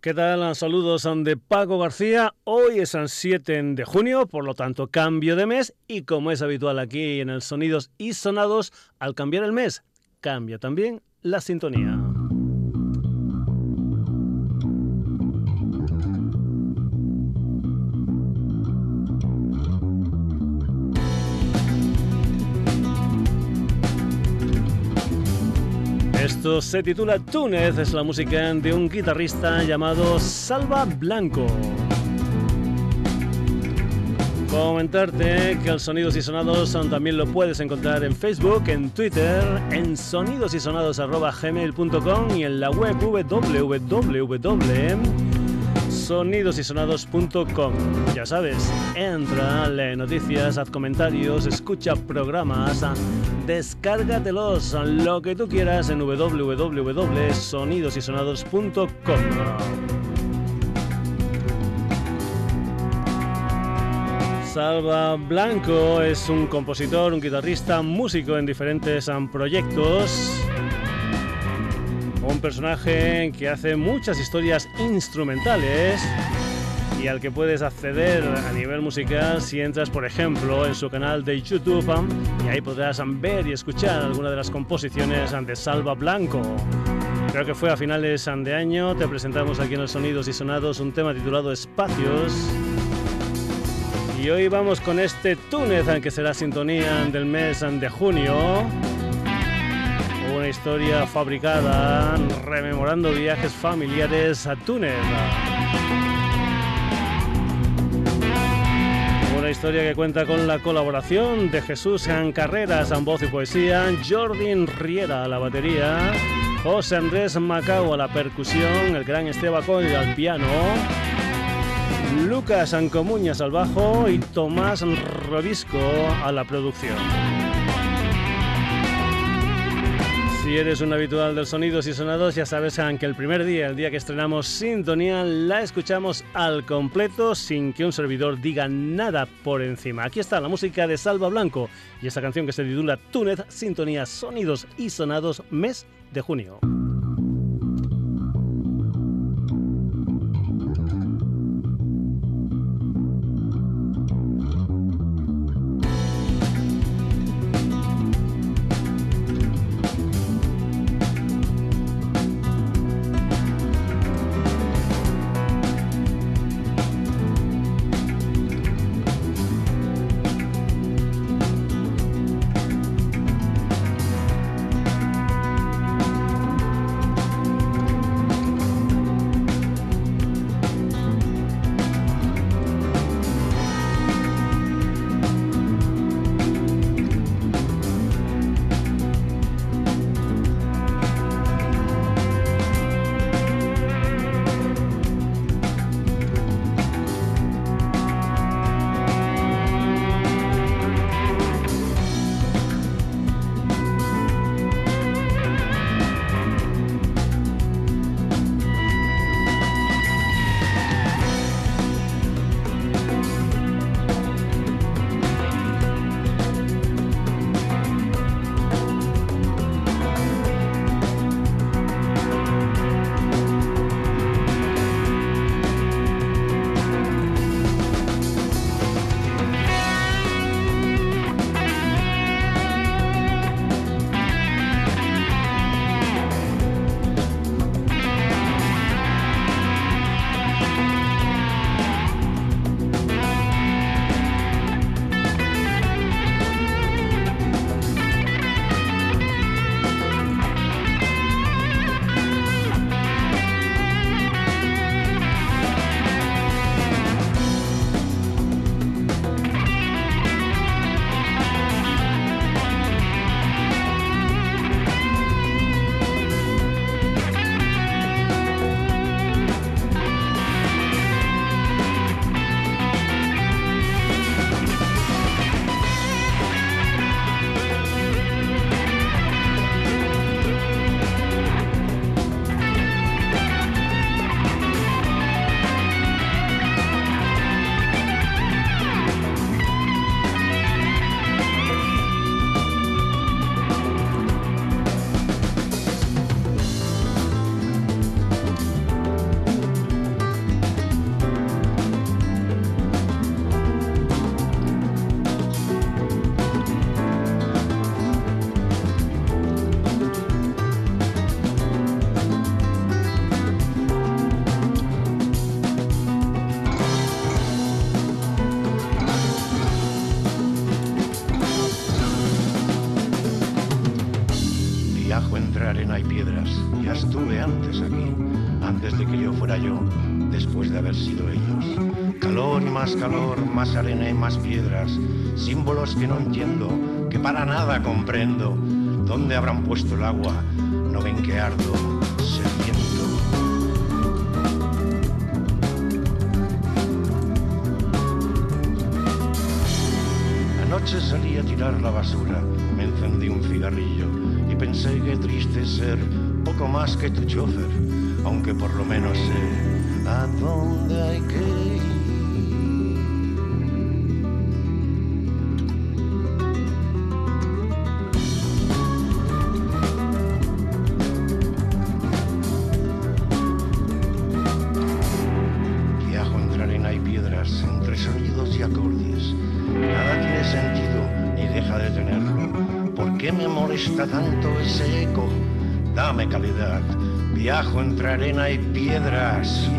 ¿Qué tal? Saludos de Paco García. Hoy es el 7 de junio, por lo tanto cambio de mes y como es habitual aquí en el Sonidos y Sonados, al cambiar el mes, cambia también la sintonía. Se titula Túnez, es la música de un guitarrista llamado Salva Blanco. Comentarte que el Sonidos y Sonados también lo puedes encontrar en Facebook, en Twitter, en sonidosysonados.gmail.com y en la web www.sonidosysonados.com. Ya sabes, entra, lee noticias, haz comentarios, escucha programas, descárgatelos, lo que tú quieras en www.sonidosysonados.com. Salva Blanco es un compositor, un guitarrista, músico en diferentes proyectos. Un personaje que hace muchas historias instrumentales y al que puedes acceder a nivel musical si entras, por ejemplo, en su canal de YouTube y ahí podrás ver y escuchar algunas de las composiciones de Salva Blanco. Creo que fue a finales de año, te presentamos aquí en los Sonidos y Sonados un tema titulado Espacios. Y hoy vamos con este Túnez, que será sintonía del mes de junio. Una historia fabricada rememorando viajes familiares a Túnez. Una historia que cuenta con la colaboración de Jesús en Carreras en voz y poesía, Jordi Riera a la batería, José Andrés Macao a la percusión, el gran Esteban Coy al piano Lucas Ancomuñas al bajo y Tomás Robisco a la producción. Si eres un habitual del Sonidos y Sonados, ya sabes que el primer día, el día que estrenamos Sintonía, la escuchamos al completo sin que un servidor diga nada por encima. Aquí está la música de Salva Blanco y esa canción que se titula Túnez, Sintonía, Sonidos y Sonados, mes de junio. Más arena y más piedras, símbolos que no entiendo, que para nada comprendo. ¿Dónde habrán puesto el agua? No ven que ardo, sediento. Anoche salí a tirar la basura, me encendí un cigarrillo y pensé que triste ser poco más que tu chofer, aunque por lo menos sé a dónde hay que Viajo entre arena y piedras.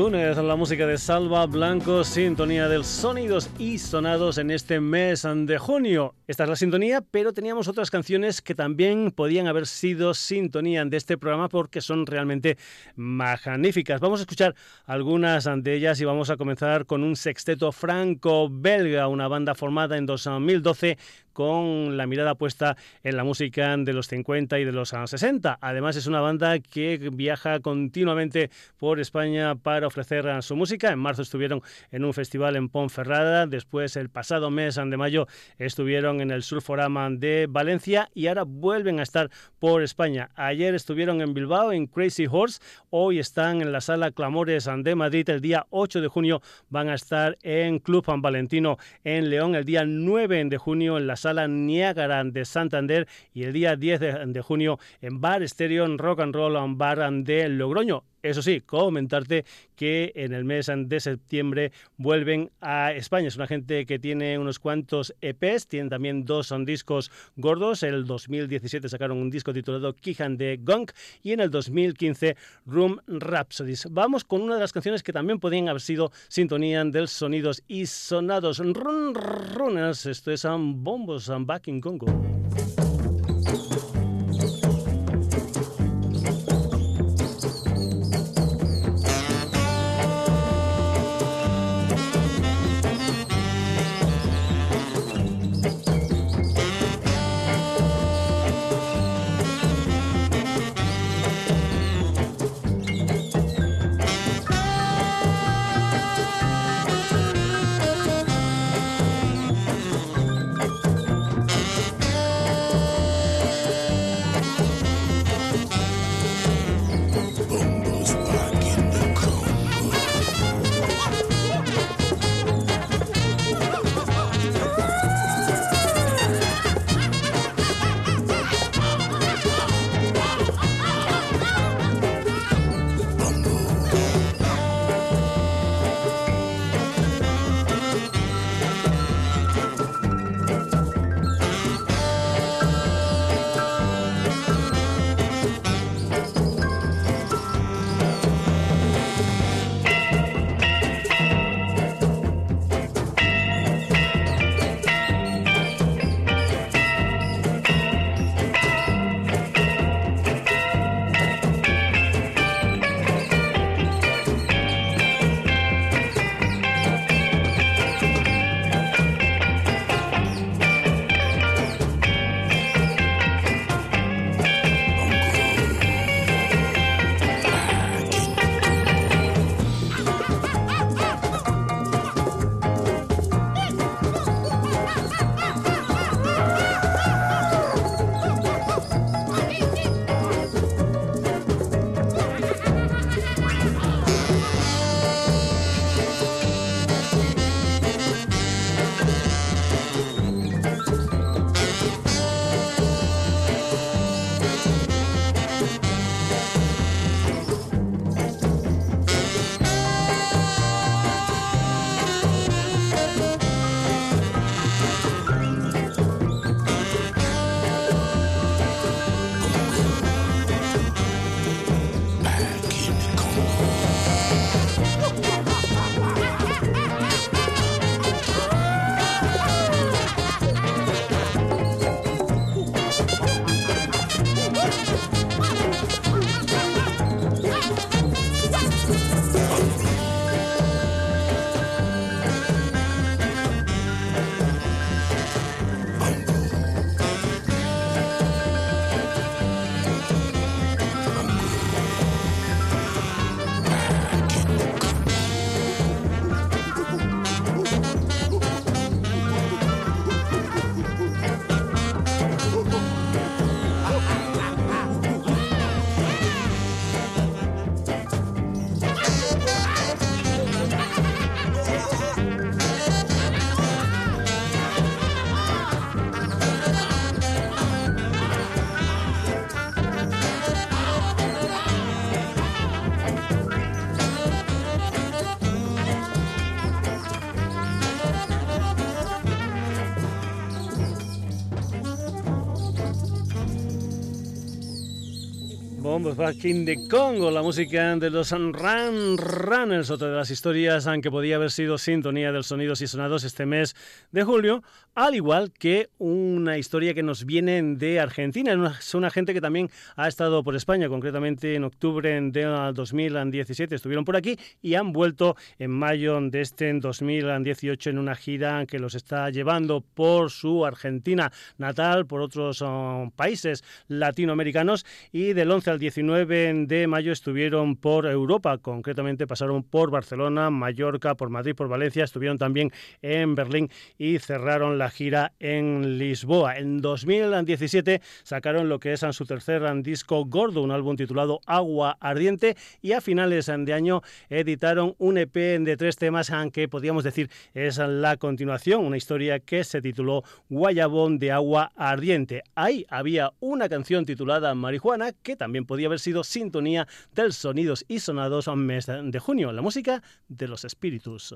Túnez, la música de Salva Blanco, sintonía del sonidos y sonados en este mes de junio. Esta es la sintonía, pero teníamos otras canciones que también podían haber sido sintonía de este programa porque son realmente magníficas. Vamos a escuchar algunas de ellas y vamos a comenzar con un sexteto franco-belga, una banda formada en 2012 con la mirada puesta en la música de los 50 y de los 60. Además es una banda que viaja continuamente por España para ofrecer su música. En marzo estuvieron en un festival en Ponferrada, después el pasado mes de mayo estuvieron en el Surforama de Valencia y ahora vuelven a estar por España. Ayer estuvieron en Bilbao en Crazy Horse, hoy están en la sala Clamores de Madrid, el día 8 de junio van a estar en Club San Valentino en León, el día 9 de junio en la sala Niágara de Santander y el día 10 de, junio en Bar Stereo en Rock and Roll en Bar de Logroño. Eso sí, comentarte que en el mes de septiembre vuelven a España. Es una gente que tiene unos cuantos EPs, tienen también dos son discos gordos. El 2017 sacaron un disco titulado Kijan de Gunk y en el 2015 Room Rhapsodies. Vamos con una de las canciones que también podían haber sido sintonía del sonidos y sonados. Run Runners, esto es un bombos and back in Congo. Bombos the Congo, la música de los Run Runners, otra de las historias aunque podía haber sido sintonía de sonidos y sonados este mes de julio, al igual que una historia que nos viene de Argentina. Es una gente que también ha estado por España, concretamente en octubre de 2017 estuvieron por aquí y han vuelto en mayo de este 2018 en una gira que los está llevando por su Argentina natal, por otros oh, países latinoamericanos y del 11 al 19 de mayo estuvieron por Europa, concretamente pasaron por Barcelona, Mallorca, por Madrid, por Valencia, estuvieron también en Berlín y cerraron la gira en Lisboa. En 2017 sacaron lo que es su tercer disco gordo, un álbum titulado Agua Ardiente y a finales de año editaron un EP de tres temas aunque podríamos decir es la continuación, una historia que se tituló Guayabón de Agua Ardiente. Ahí había una canción titulada Marihuana que también podía haber sido sintonía del Sonidos y Sonados mes de junio, la música de los espíritus.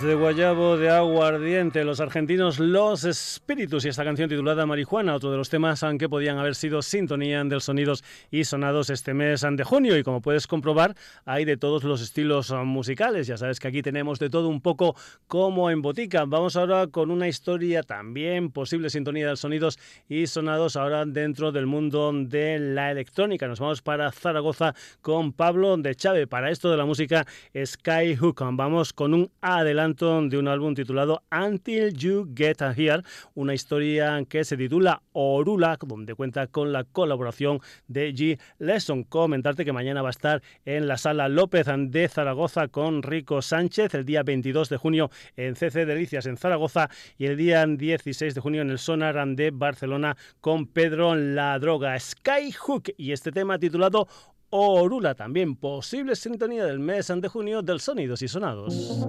Desde Guayabo de Aguardiente, los argentinos Los Espíritus y esta canción titulada Marihuana, otro de los temas que podían haber sido sintonía del sonidos y sonados este mes de junio. Y como puedes comprobar, hay de todos los estilos musicales. Ya sabes que aquí tenemos de todo un poco como en botica. Vamos ahora con una historia también, posible sintonía de sonidos y sonados ahora dentro del mundo de la electrónica. Nos vamos para Zaragoza con Pablo de Chávez. Para esto de la música Skyhook. Vamos con un adelanto de un álbum titulado Until You Get Here, una historia que se titula Orula, donde cuenta con la colaboración de G. Lesson. Comentarte que mañana va a estar en la sala López de Zaragoza con Rico Sánchez, el día 22 de junio en CC Delicias en Zaragoza y el día 16 de junio en el Sonar de Barcelona con Pedro La Droga. Skyhook y este tema titulado Orula también, posible sintonía del mes de junio del Sonidos y Sonados.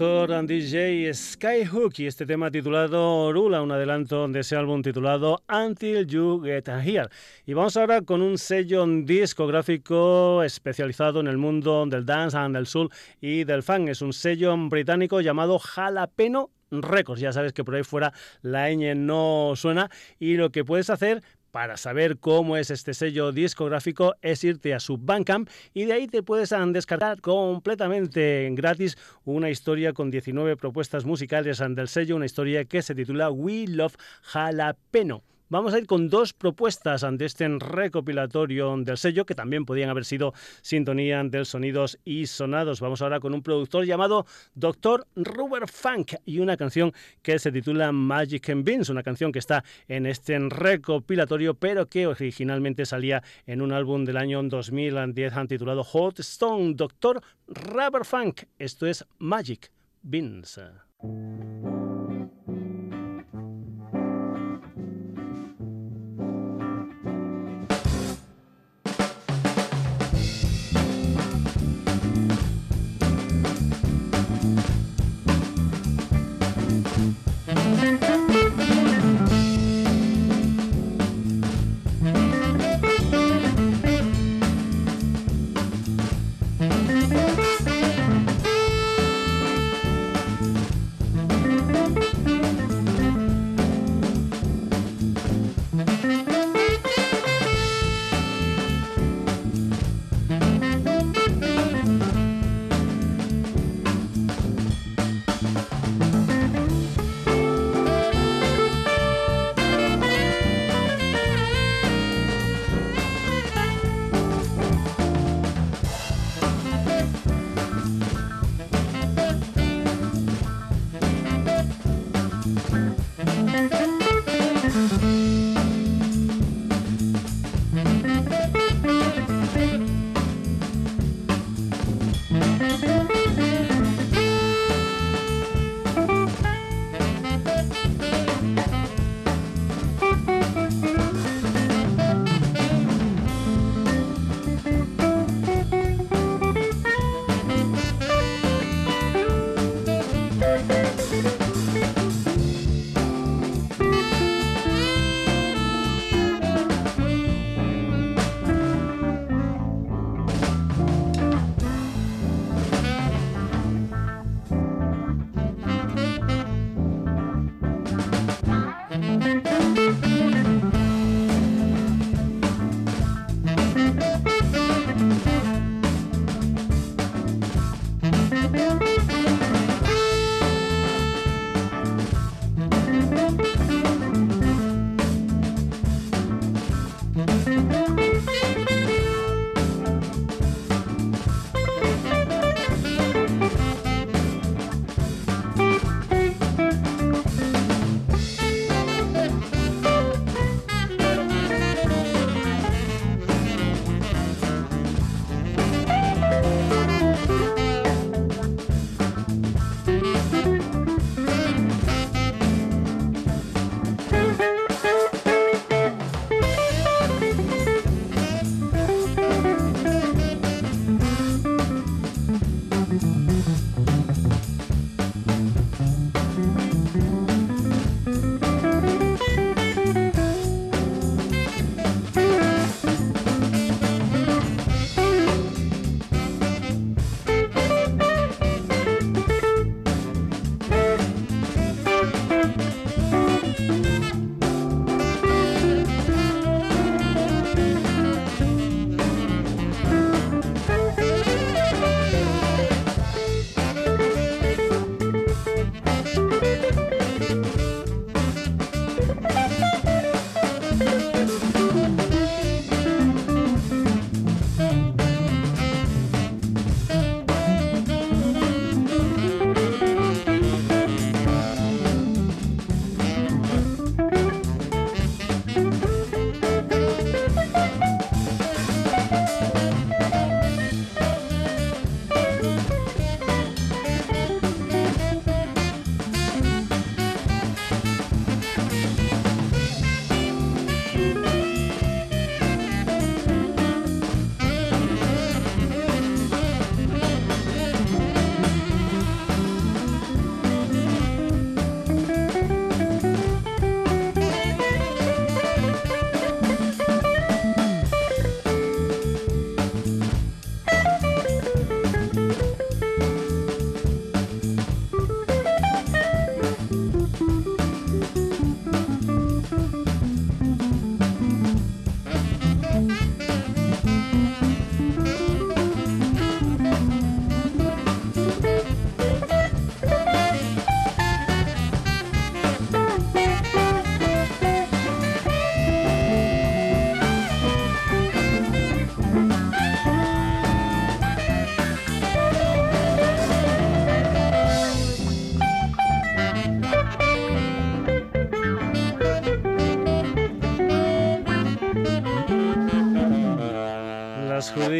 Productor DJ Skyhook y este tema titulado Rula, un adelanto de ese álbum titulado Until You Get Here. Y vamos ahora con un sello discográfico especializado en el mundo del dance and del soul y del funk. Es un sello británico llamado Jalapeno Records. Ya sabes que por ahí fuera la ñ no suena y lo que puedes hacer para saber cómo es este sello discográfico es irte a su Bandcamp y de ahí te puedes descargar completamente gratis una historia con 19 propuestas musicales del sello, una historia que se titula We Love Jalapeno. Vamos a ir con dos propuestas ante este recopilatorio del sello, que también podían haber sido sintonía del sonidos y sonados. Vamos ahora con un productor llamado Dr. Rubber Funk y una canción que se titula Magic and Beans, una canción que está en este recopilatorio, pero que originalmente salía en un álbum del año 2010 titulado Hot Stone, Dr. Rubber Funk. Esto es Magic Beans.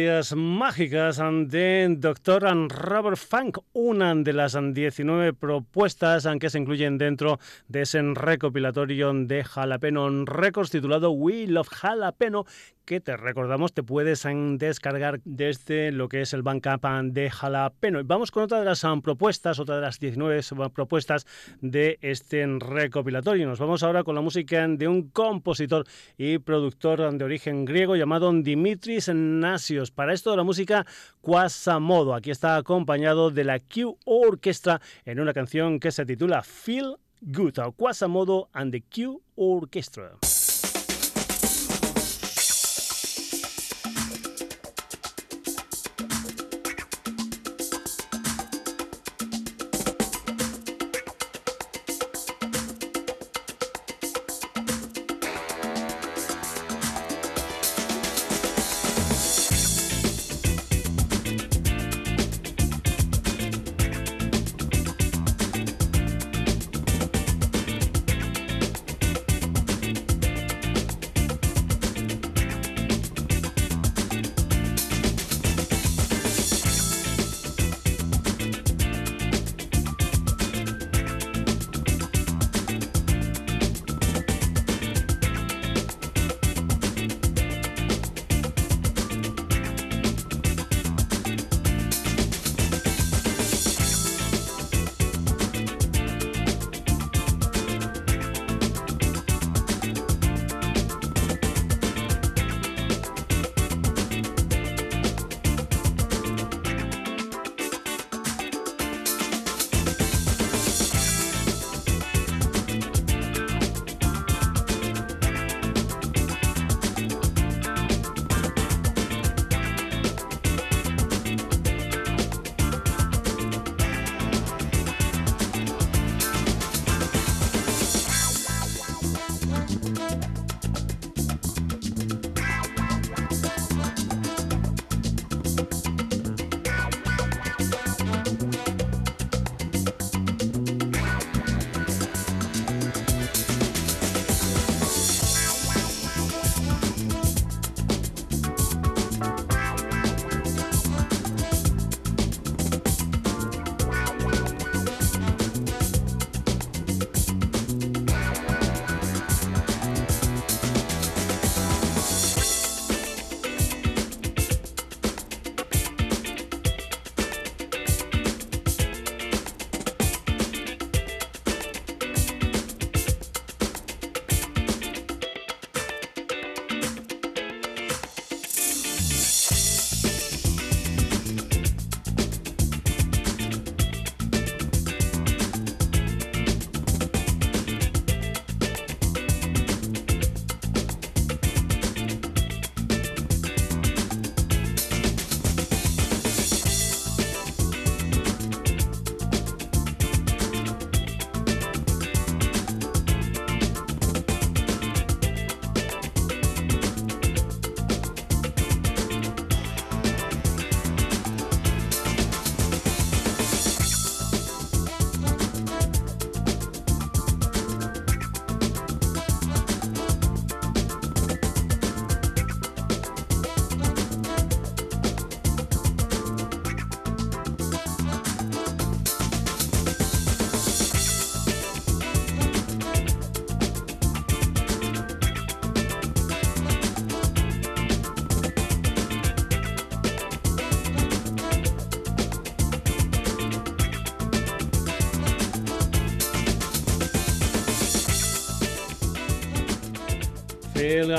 Letras mágicas de Dr. Robert Funk, una de las 19 propuestas que se incluyen dentro de ese recopilatorio de Jalapeno Records titulado We Love Jalapeno, que te recordamos te puedes descargar desde lo que es el Bandcamp de Jalapeno. Vamos con otra de las propuestas, otra de las 19 propuestas de este recopilatorio. Nos vamos ahora con la música de un compositor y productor de origen griego llamado Dimitris Nasios. Para esto la música Quasamodo. Aquí está acompañado de la Q Orchestra en una canción que se titula Feel Good. Quasamodo and the Q Orchestra.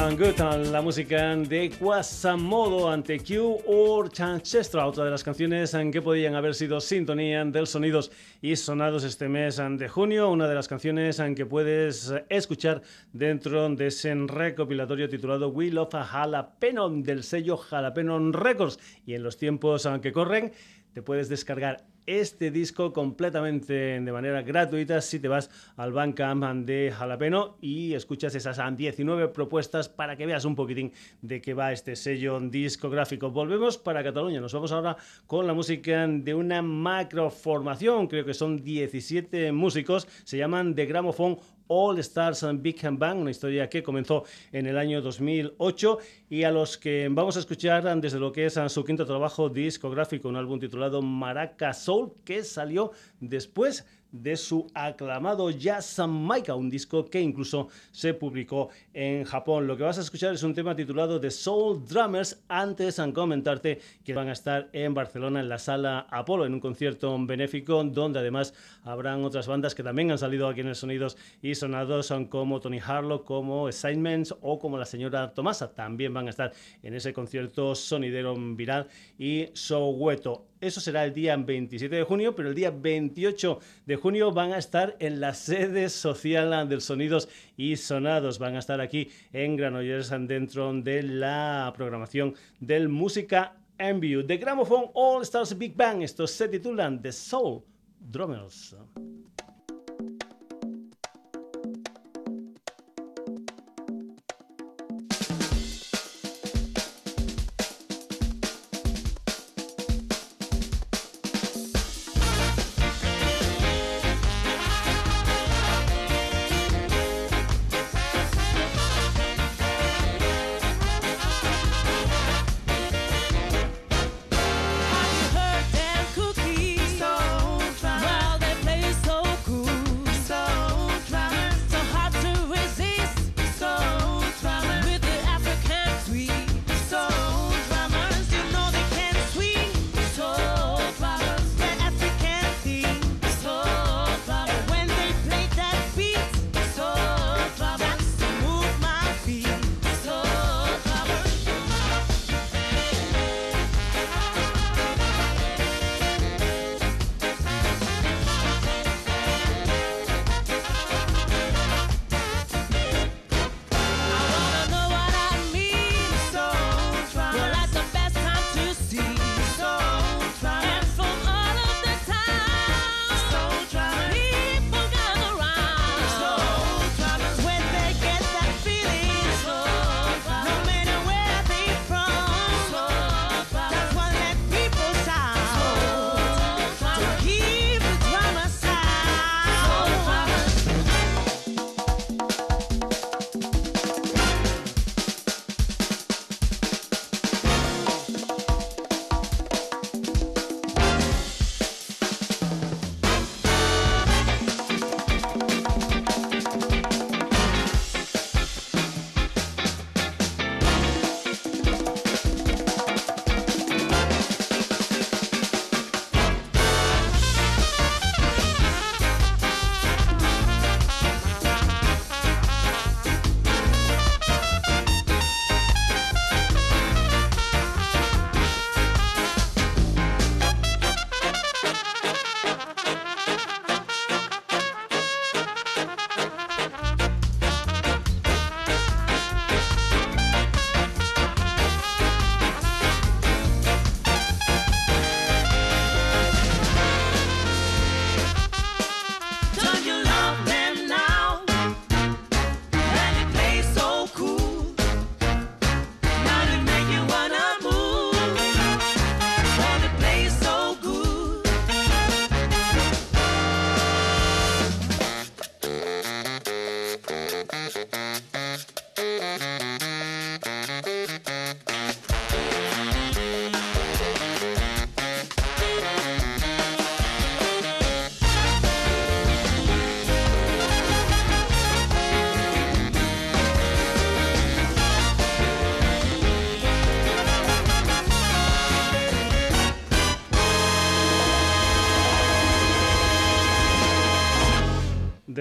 La música de Quasamodo ante Q or Chanchestra, otra de las canciones que podían haber sido sintonía del sonidos y sonados este mes de junio, una de las canciones que puedes escuchar dentro de ese recopilatorio titulado We Love a Jalapeno del sello Jalapeno Records. Y en los tiempos que corren te puedes descargar este disco completamente de manera gratuita si te vas al Bandcamp de Jalapeno y escuchas esas 19 propuestas para que veas un poquitín de qué va este sello discográfico. Volvemos para Cataluña, nos vamos ahora con la música de una macroformación, creo que son 17 músicos, se llaman The Gramophone All Stars and Big Bang, una historia que comenzó en el año 2008 y a los que vamos a escuchar desde lo que es su quinto trabajo discográfico, un álbum titulado Maraca Soul, que salió después de su aclamado Jazz Maika, un disco que incluso se publicó en Japón. Lo que vas a escuchar es un tema titulado The Soul Drummers. Antes de comentarte que van a estar en Barcelona en la sala Apolo en un concierto benéfico donde además habrán otras bandas que también han salido aquí en el Sonidos y Sonados, son como Tony Harlow, como Assignments o como la señora Tomasa. También van a estar en ese concierto sonidero viral y Soweto. Eso será el día 27 de junio, pero el día 28 de junio van a estar en la sede social del Sonidos y Sonados. Van a estar aquí en Granollers dentro de la programación del Música Enview. De Gramophone All Stars Big Bang. Estos se titulan The Soul Drummers.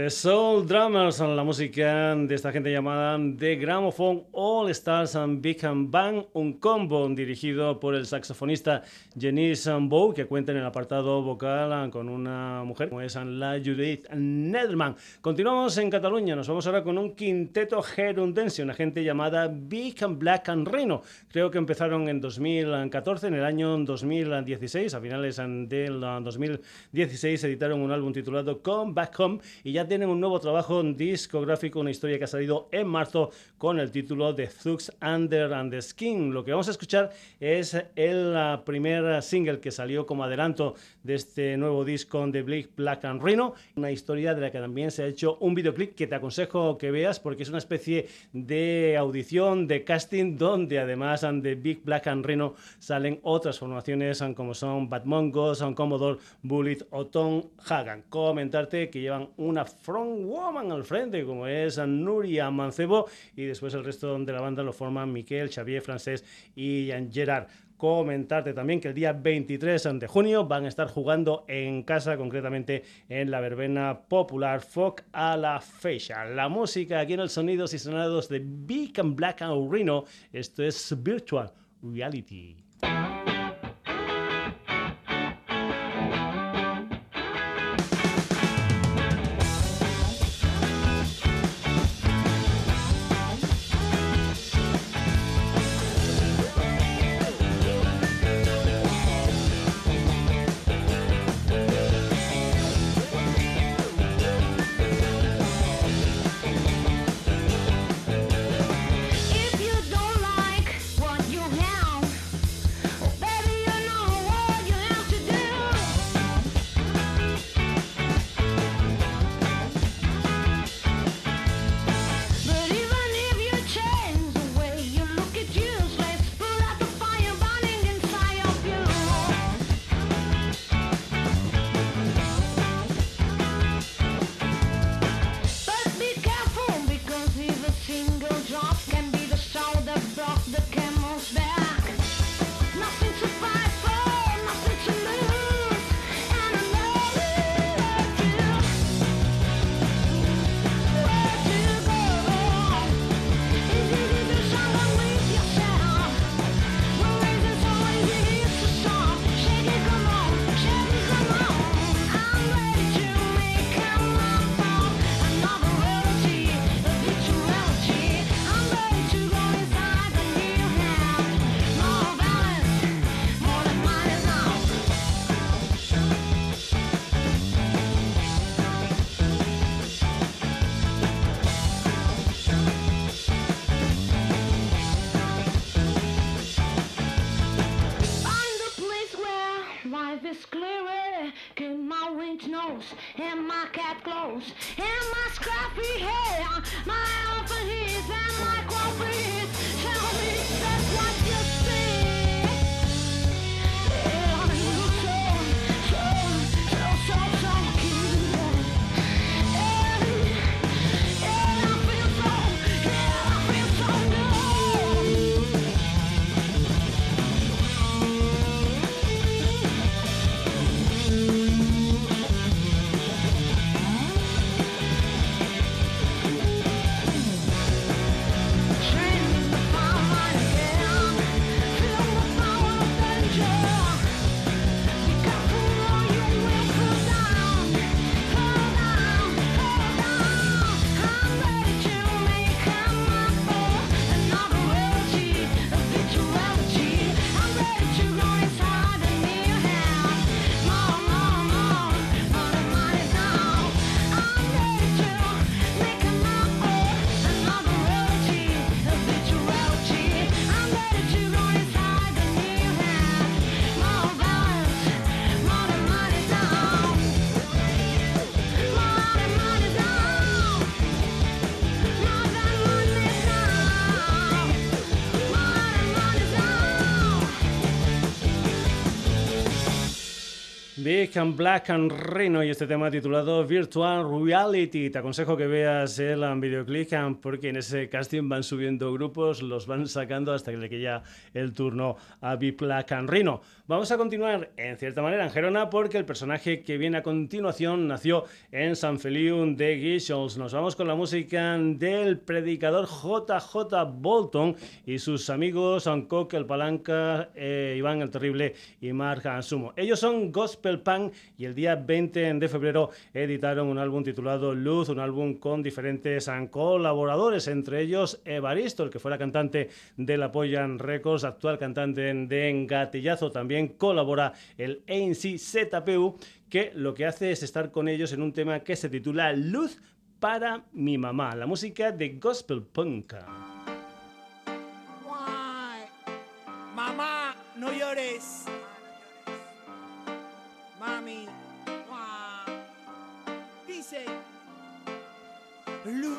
The Soul Drummers, la música de esta gente llamada The Gramophone All Stars and Big Bang, un combo dirigido por el saxofonista Janice Bow, que cuenta en el apartado vocal con una mujer como es la Judith Nederman. Continuamos en Cataluña, nos vamos ahora con un quinteto gerundense, una gente llamada Big Black and Rhino. Creo que empezaron en 2014, en el año 2016, a finales del 2016 editaron un álbum titulado Come Back Home y ya tienen un nuevo trabajo discográfico, una historia que ha salido en marzo con el título de Thugs Under and the Skin. Lo que vamos a escuchar es el primer single que salió como adelanto de este nuevo disco de Black, Black and Rhino, una historia de la que también se ha hecho un videoclip que te aconsejo que veas porque es una especie de audición, de casting, donde además de Big Black and Rhino salen otras formaciones como son Bad Mongo, son Commodore, Bullet o Tom Hagan. Comentarte que llevan una front woman al frente, como es Nuria Mancebo, y después el resto de la banda lo forman Miquel, Xavier Francés y Gerard comentarte también que el día 23 de junio van a estar jugando en casa, concretamente en la verbena popular Folk a la Fecha. La música aquí en el Sonidos y Sonados de Big and Black and Reno. Esto es Virtual Reality. Black and Reno y este tema titulado Virtual Reality. Te aconsejo que veas el videoclip porque en ese casting van subiendo grupos, los van sacando hasta que le queda el turno a Big Black and Reno. Vamos a continuar en cierta manera en Gerona porque el personaje que viene a continuación nació en San Feliu de Guixols. Nos vamos con la música del predicador JJ Bolton y sus amigos Ancoque, el Palanca, eh, Iván el Terrible y Mark Ansumo. Ellos son Gospel gospel y el día 20 de febrero editaron un álbum titulado Luz, un álbum con diferentes colaboradores, entre ellos Evaristo, el que fuera cantante de la Records, actual cantante de Engatillazo, también colabora el ANC ZPU, que lo que hace es estar con ellos en un tema que se titula Luz para mi mamá, la música de gospel punk. Mamá, no llores. Mami, dice luz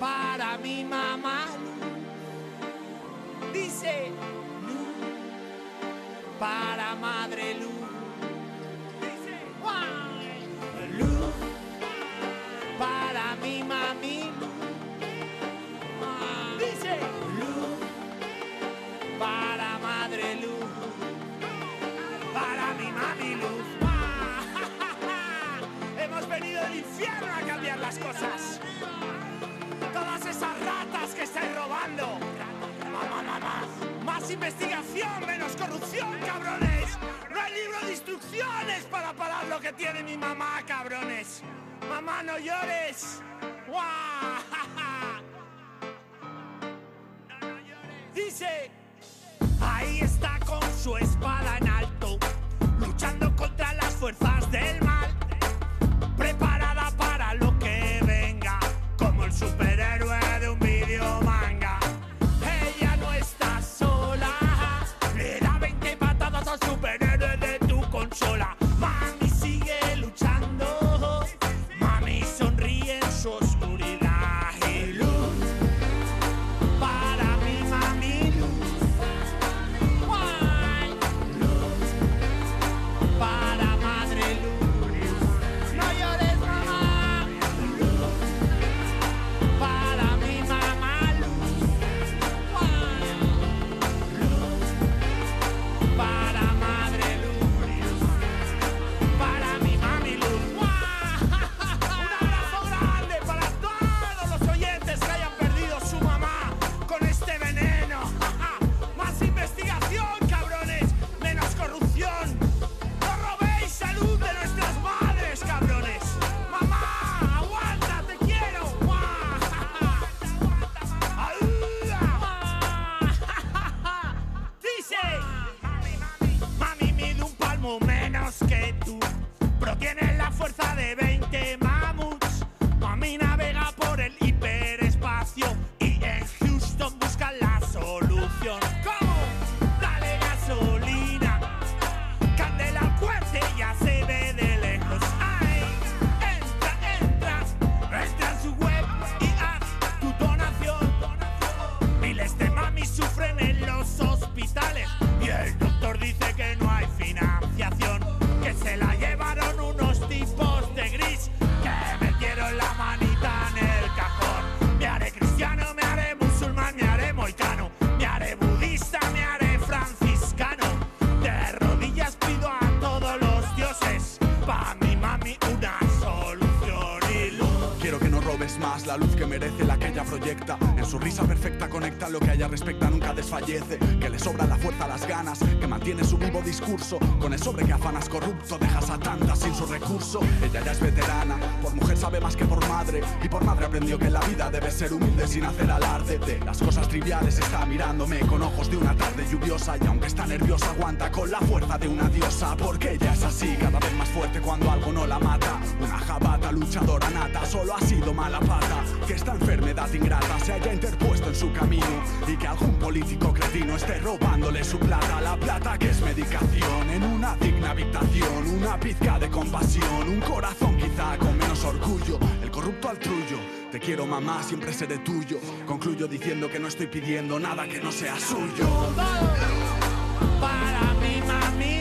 para mi mamá. Dice luz para madre luz. Del infierno a cambiar las cosas. Todas esas ratas que estáis robando. Mamá, mamá. Más investigación, menos corrupción, cabrones. No hay libro de instrucciones para parar lo que tiene mi mamá, cabrones. Mamá, no llores. Dice, ahí está con su espada en alto, luchando contra las fuerzas del mal, como desfallece. Que le sobra la fuerza, las ganas, que mantiene su vivo discurso. Con el sobre que afanas corrupto, dejas a tantas sin su recurso. Ella ya es veterana, por mujer sabe más que por madre. Y por madre aprendió que la vida debe ser humilde sin hacer alarde. De las cosas triviales está mirándome con ojos de una tarde lluviosa. Y aunque está nerviosa, aguanta con la fuerza de una diosa. Porque ella es así, cada vez más fuerte cuando algo no la mata. Una jabata luchadora nata, solo ha sido mala pata. Que esta enfermedad ingrata se haya interpuesto en su camino. Y que algún político cretino esté robándole su plata. La plata que es medicación en una digna habitación. Una pizca de compasión, un corazón quizá con menos orgullo. El corrupto al. Te quiero mamá, siempre seré tuyo. Concluyo diciendo que no estoy pidiendo nada que no sea suyo. Para mi mami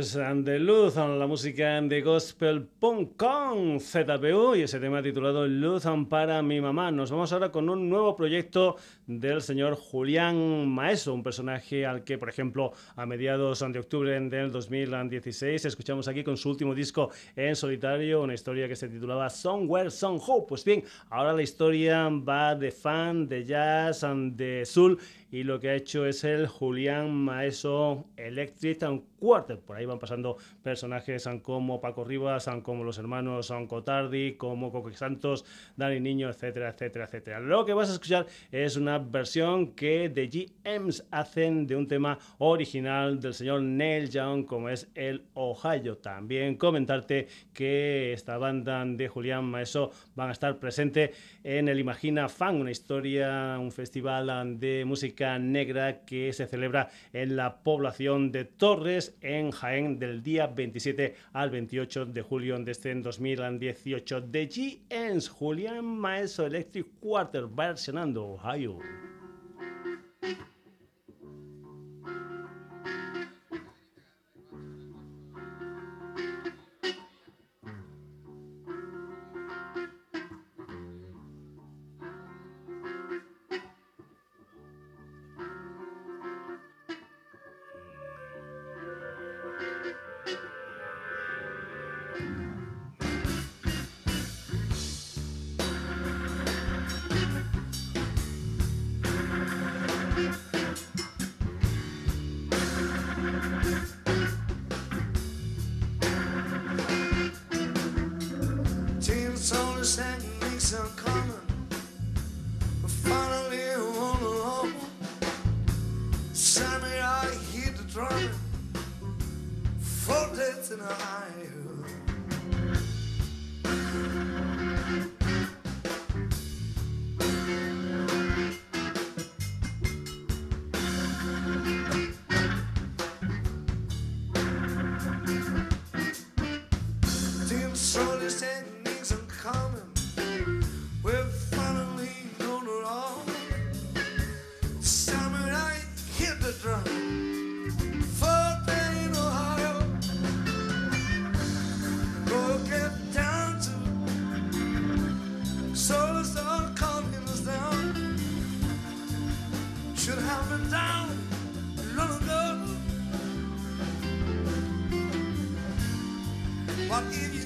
de Luz, la música de Gospel Punk con ZPU y ese tema titulado Luz para mi mamá. Nos vamos ahora con un nuevo proyecto del señor Julián Maeso, un personaje al que, por ejemplo, a mediados de octubre del 2016 escuchamos aquí con su último disco en solitario, una historia que se titulaba Somewhere, Somehow. Pues bien, ahora la historia va de fan, de jazz, de soul y lo que ha hecho es el Julián Maeso Electric Quartet. Por ahí van pasando personajes como Paco Rivas, como los hermanos Cotardi, como Coque Santos, Dani Niño, etcétera, etcétera, etcétera. Lo que vas a escuchar es una versión que The GMs hacen de un tema original del señor Neil Young, como es el Ohio. También comentarte que esta banda de Julián Maeso van a estar presente en el Imagina Fan, una historia, un festival de música negra que se celebra en la población de Torres, en Jaén, del día 27 al 28 de julio de este 2018. De GNs, Julián Maeso Electric Quarter, versionando Ohio. I'll give you.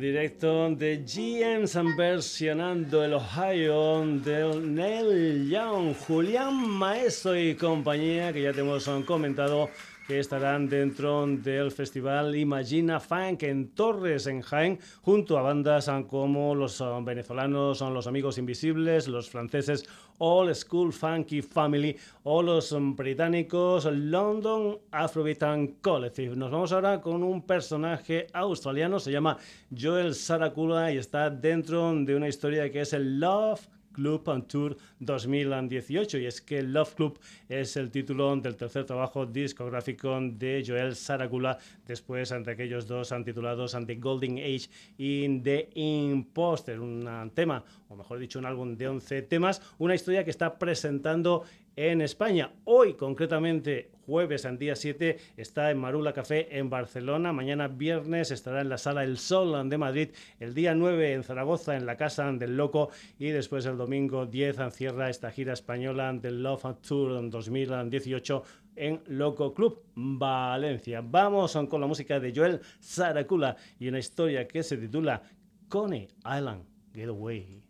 Directo de GMs versionando el Ohio del Neil Young, Julián Maestro y compañía, que ya te hemos comentado que estarán dentro del festival Imagina Funk en Torres, en Jaén, junto a bandas como los uh, venezolanos, son los Amigos Invisibles, los franceses All School Funky Family o los um, británicos London Afrobeat Collective. Nos vamos ahora con un personaje australiano, se llama Joel Saracula y está dentro de una historia que es el Love Club Tour 2018 y es que Love Club es el título del tercer trabajo discográfico de Joel Saragula después ante aquellos dos titulados The Golden Age y The Imposter un tema o mejor dicho un álbum de 11 temas una historia que está presentando en España. Hoy, concretamente, jueves, al día 7, está en Marula Café en Barcelona. Mañana, viernes, estará en la Sala El Sol de Madrid. El día 9 en Zaragoza, en la Casa del Loco. Y después, el domingo 10, cierra esta gira española del Love Tour 2018 en Loco Club, Valencia. Vamos con la música de Joel Saracula y una historia que se titula Coney Island Getaway.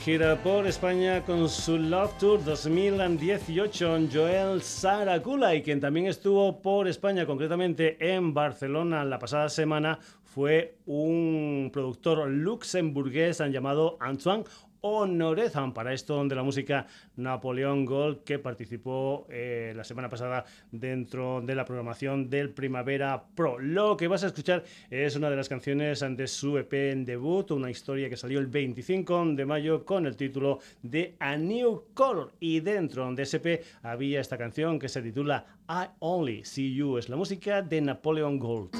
Gira por España con su Love Tour 2018, Joel Saracula, y quien también estuvo por España, concretamente en Barcelona la pasada semana, fue un productor luxemburgués llamado Antoine Honorezan para esto de la música Napoleón Gold que participó eh, la semana pasada dentro de la programación del Primavera Pro. Lo que vas a escuchar es una de las canciones de su EP en debut, una historia que salió el 25 de mayo con el título de A New Color. Y dentro de ese EP había esta canción que se titula I Only See You, es la música de Napoleon Gold.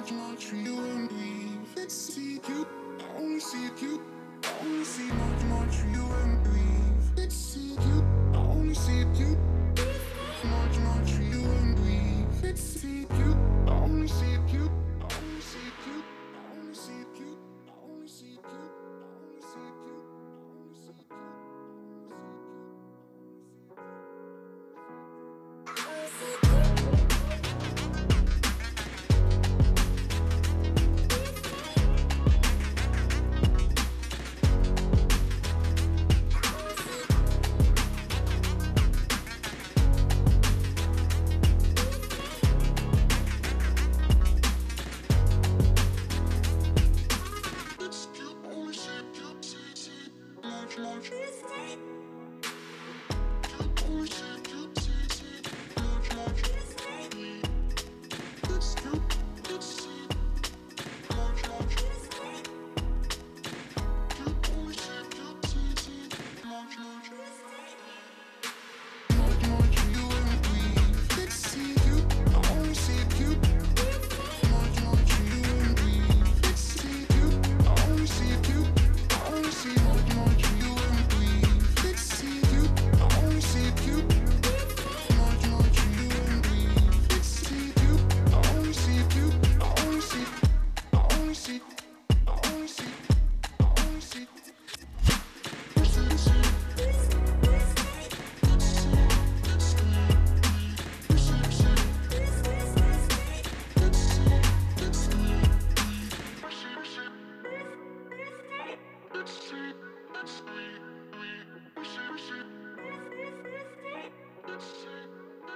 Much, much you and Eve. It's see cute, I only see cute. Much, much you and Eve. It's see cute, I only see cute. I only see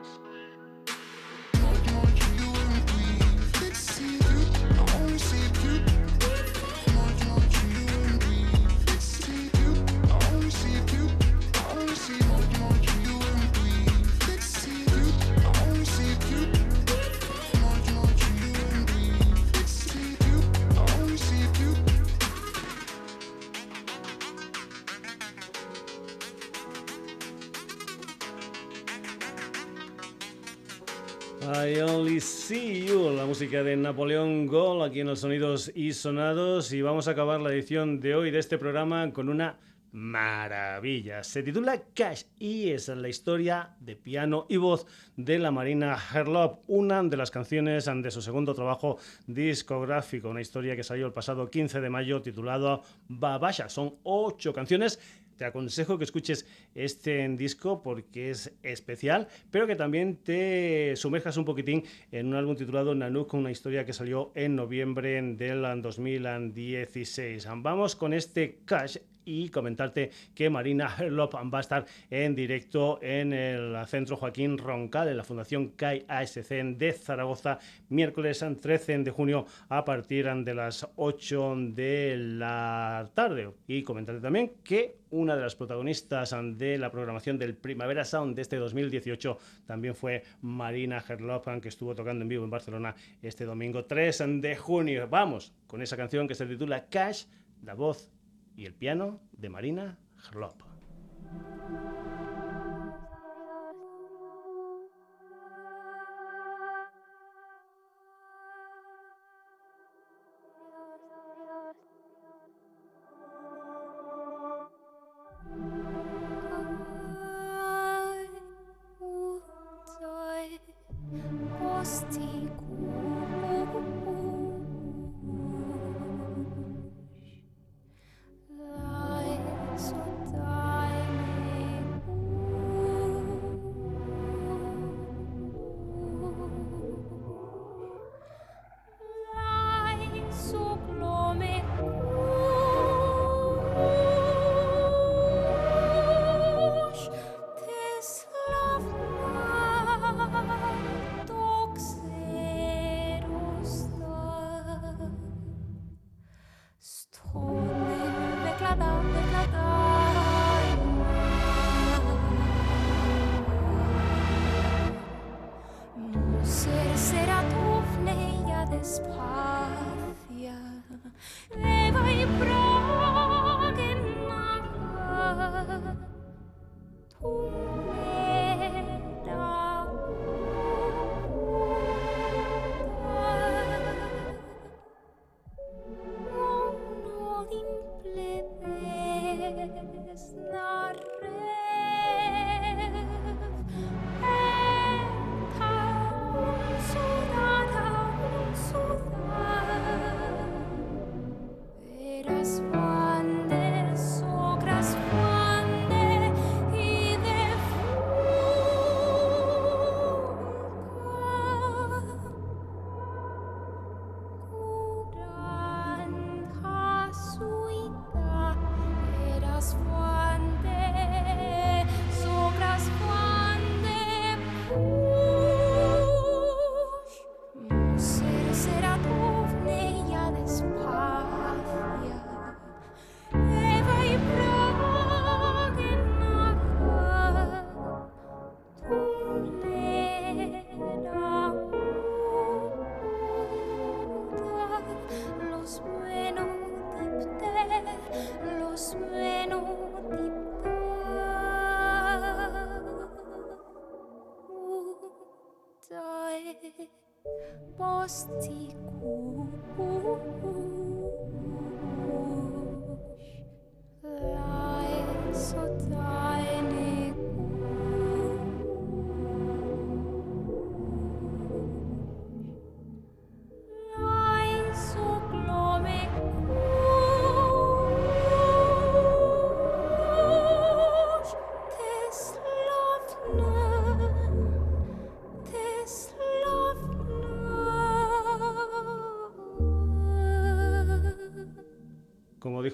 I de Napoleón Gold aquí en los sonidos y sonados y vamos a acabar la edición de hoy de este programa con una maravilla. Se titula Cash y es la historia de piano y voz de la Marina Herlop, una de las canciones de su segundo trabajo discográfico, una historia que salió el pasado 15 de mayo titulado Babasha. Son ocho canciones te aconsejo que escuches este disco porque es especial, pero que también te sumerjas un poquitín en un álbum titulado Nanook, una historia que salió en noviembre del 2016. Vamos con este Cash y comentarte que Marina Herlop va a estar en directo en el Centro Joaquín Roncal, en la Fundación CAI ASC de Zaragoza, miércoles 13 de junio a partir de las 8 de la tarde. Y comentarte también que una de las protagonistas de la programación del Primavera Sound de este 2018 también fue Marina Herlop, que estuvo tocando en vivo en Barcelona este domingo 3 de junio. Vamos con esa canción que se titula Cash, la voz y el piano de Marina Herlop.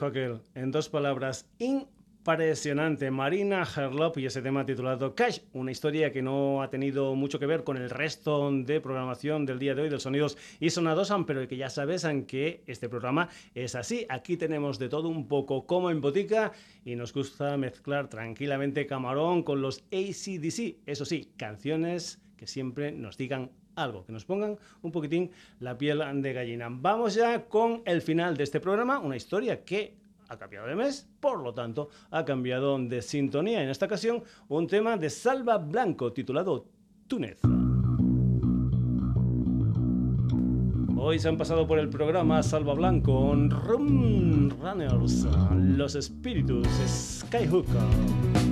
Dijo aquel, en dos palabras, impresionante. Marina Herlop y ese tema titulado Cash, una historia que no ha tenido mucho que ver con el resto de programación del día de hoy del Sonidos y Sonados, pero que ya sabes que este programa es así. Aquí tenemos de todo un poco como en botica y nos gusta mezclar tranquilamente camarón con los ACDC. Eso sí, canciones que siempre nos digan algo, que nos pongan un poquitín la piel de gallina. Vamos ya con el final de este programa, una historia que ha cambiado de mes, por lo tanto ha cambiado de sintonía. En esta ocasión, un tema de Salva Blanco titulado Túnez. Hoy se han pasado por el programa Salva Blanco, Rum Runners, Los Espíritus, Skyhooker.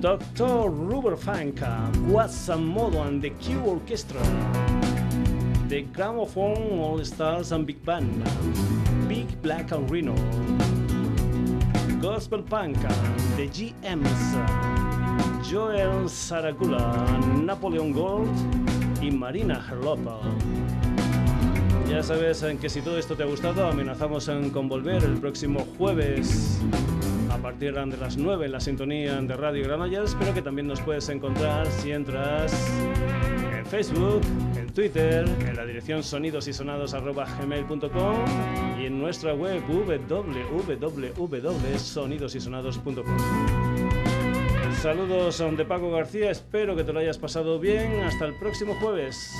Dr. Ruber Funk, Guasamodo and the Q Orchestra, The Gramophone All Stars and Big Band, Big Black and Rhino, Gospel Punk, The GMs, Joel Saracula, Napoleon Gold y Marina Herlopal. Ya sabes que si todo esto te ha gustado, amenazamos en con volver el próximo jueves a partir de las 9 en la sintonía de Radio Granollers, pero que también nos puedes encontrar si entras en Facebook, en Twitter, en la dirección sonidosysonados.gmail.com y en nuestra web www.sonidosysonados.com. Saludos de Paco García, espero que te lo hayas pasado bien. Hasta el próximo jueves.